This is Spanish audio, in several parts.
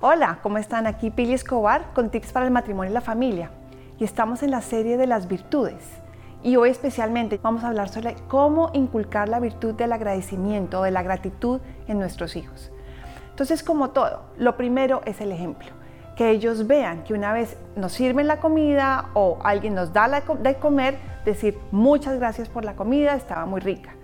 Hola, ¿cómo están? Aquí Pili Escobar con tips para el matrimonio y la familia. Y estamos en la serie de las virtudes. Y hoy especialmente vamos a hablar sobre cómo inculcar la virtud del agradecimiento o de la gratitud en nuestros hijos. Entonces, como todo, lo primero es el ejemplo. Que ellos vean que una vez nos sirven la comida o alguien nos da de comer, decir muchas gracias por la comida, estaba muy rica.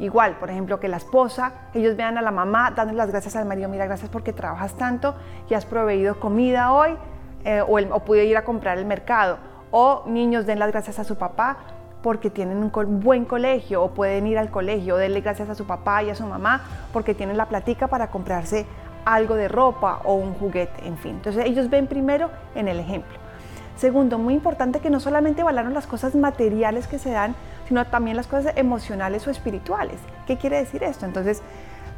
Igual, por ejemplo, que la esposa, ellos vean a la mamá dándole las gracias al marido, mira, gracias porque trabajas tanto y has proveído comida hoy eh, o, o pude ir a comprar el mercado. O niños den las gracias a su papá porque tienen un buen colegio o pueden ir al colegio, denle gracias a su papá y a su mamá porque tienen la platica para comprarse algo de ropa o un juguete, en fin. Entonces ellos ven primero en el ejemplo. Segundo, muy importante que no solamente valoren las cosas materiales que se dan, sino también las cosas emocionales o espirituales. ¿Qué quiere decir esto? Entonces,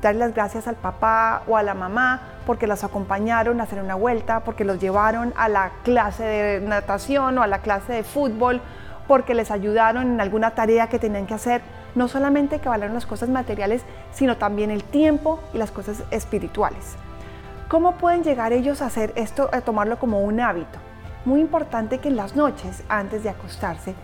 darle las gracias al papá o a la mamá porque los acompañaron a hacer una vuelta, porque los llevaron a la clase de natación o a la clase de fútbol, porque les ayudaron en alguna tarea que tenían que hacer. No solamente que valoren las cosas materiales, sino también el tiempo y las cosas espirituales. ¿Cómo pueden llegar ellos a hacer esto, a tomarlo como un hábito? Muy importante que en las noches, antes de acostarse,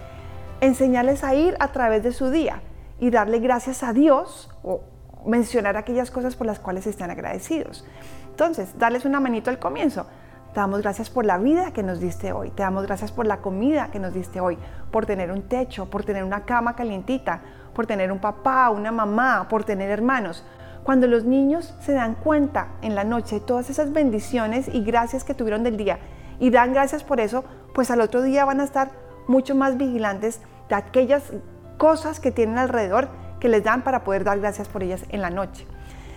enseñarles a ir a través de su día y darle gracias a Dios o mencionar aquellas cosas por las cuales están agradecidos. Entonces, darles una manito al comienzo. Te damos gracias por la vida que nos diste hoy. Te damos gracias por la comida que nos diste hoy, por tener un techo, por tener una cama calientita, por tener un papá, una mamá, por tener hermanos. Cuando los niños se dan cuenta en la noche de todas esas bendiciones y gracias que tuvieron del día y dan gracias por eso, pues al otro día van a estar mucho más vigilantes de aquellas cosas que tienen alrededor que les dan para poder dar gracias por ellas en la noche.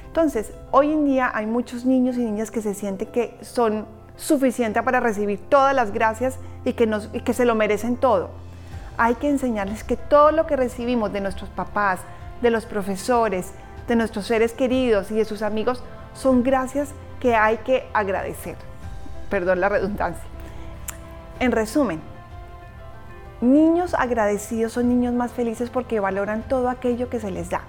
Entonces, hoy en día hay muchos niños y niñas que se sienten que son suficientes para recibir todas las gracias y que, nos, y que se lo merecen todo. Hay que enseñarles que todo lo que recibimos de nuestros papás, de los profesores, de nuestros seres queridos y de sus amigos son gracias que hay que agradecer. Perdón la redundancia. En resumen, Niños agradecidos son niños más felices porque valoran todo aquello que se les da.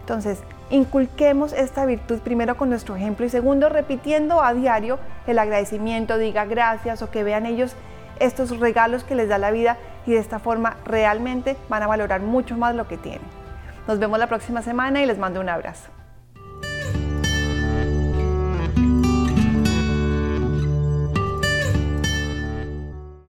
Entonces, inculquemos esta virtud primero con nuestro ejemplo y segundo, repitiendo a diario el agradecimiento, diga gracias o que vean ellos estos regalos que les da la vida y de esta forma realmente van a valorar mucho más lo que tienen. Nos vemos la próxima semana y les mando un abrazo.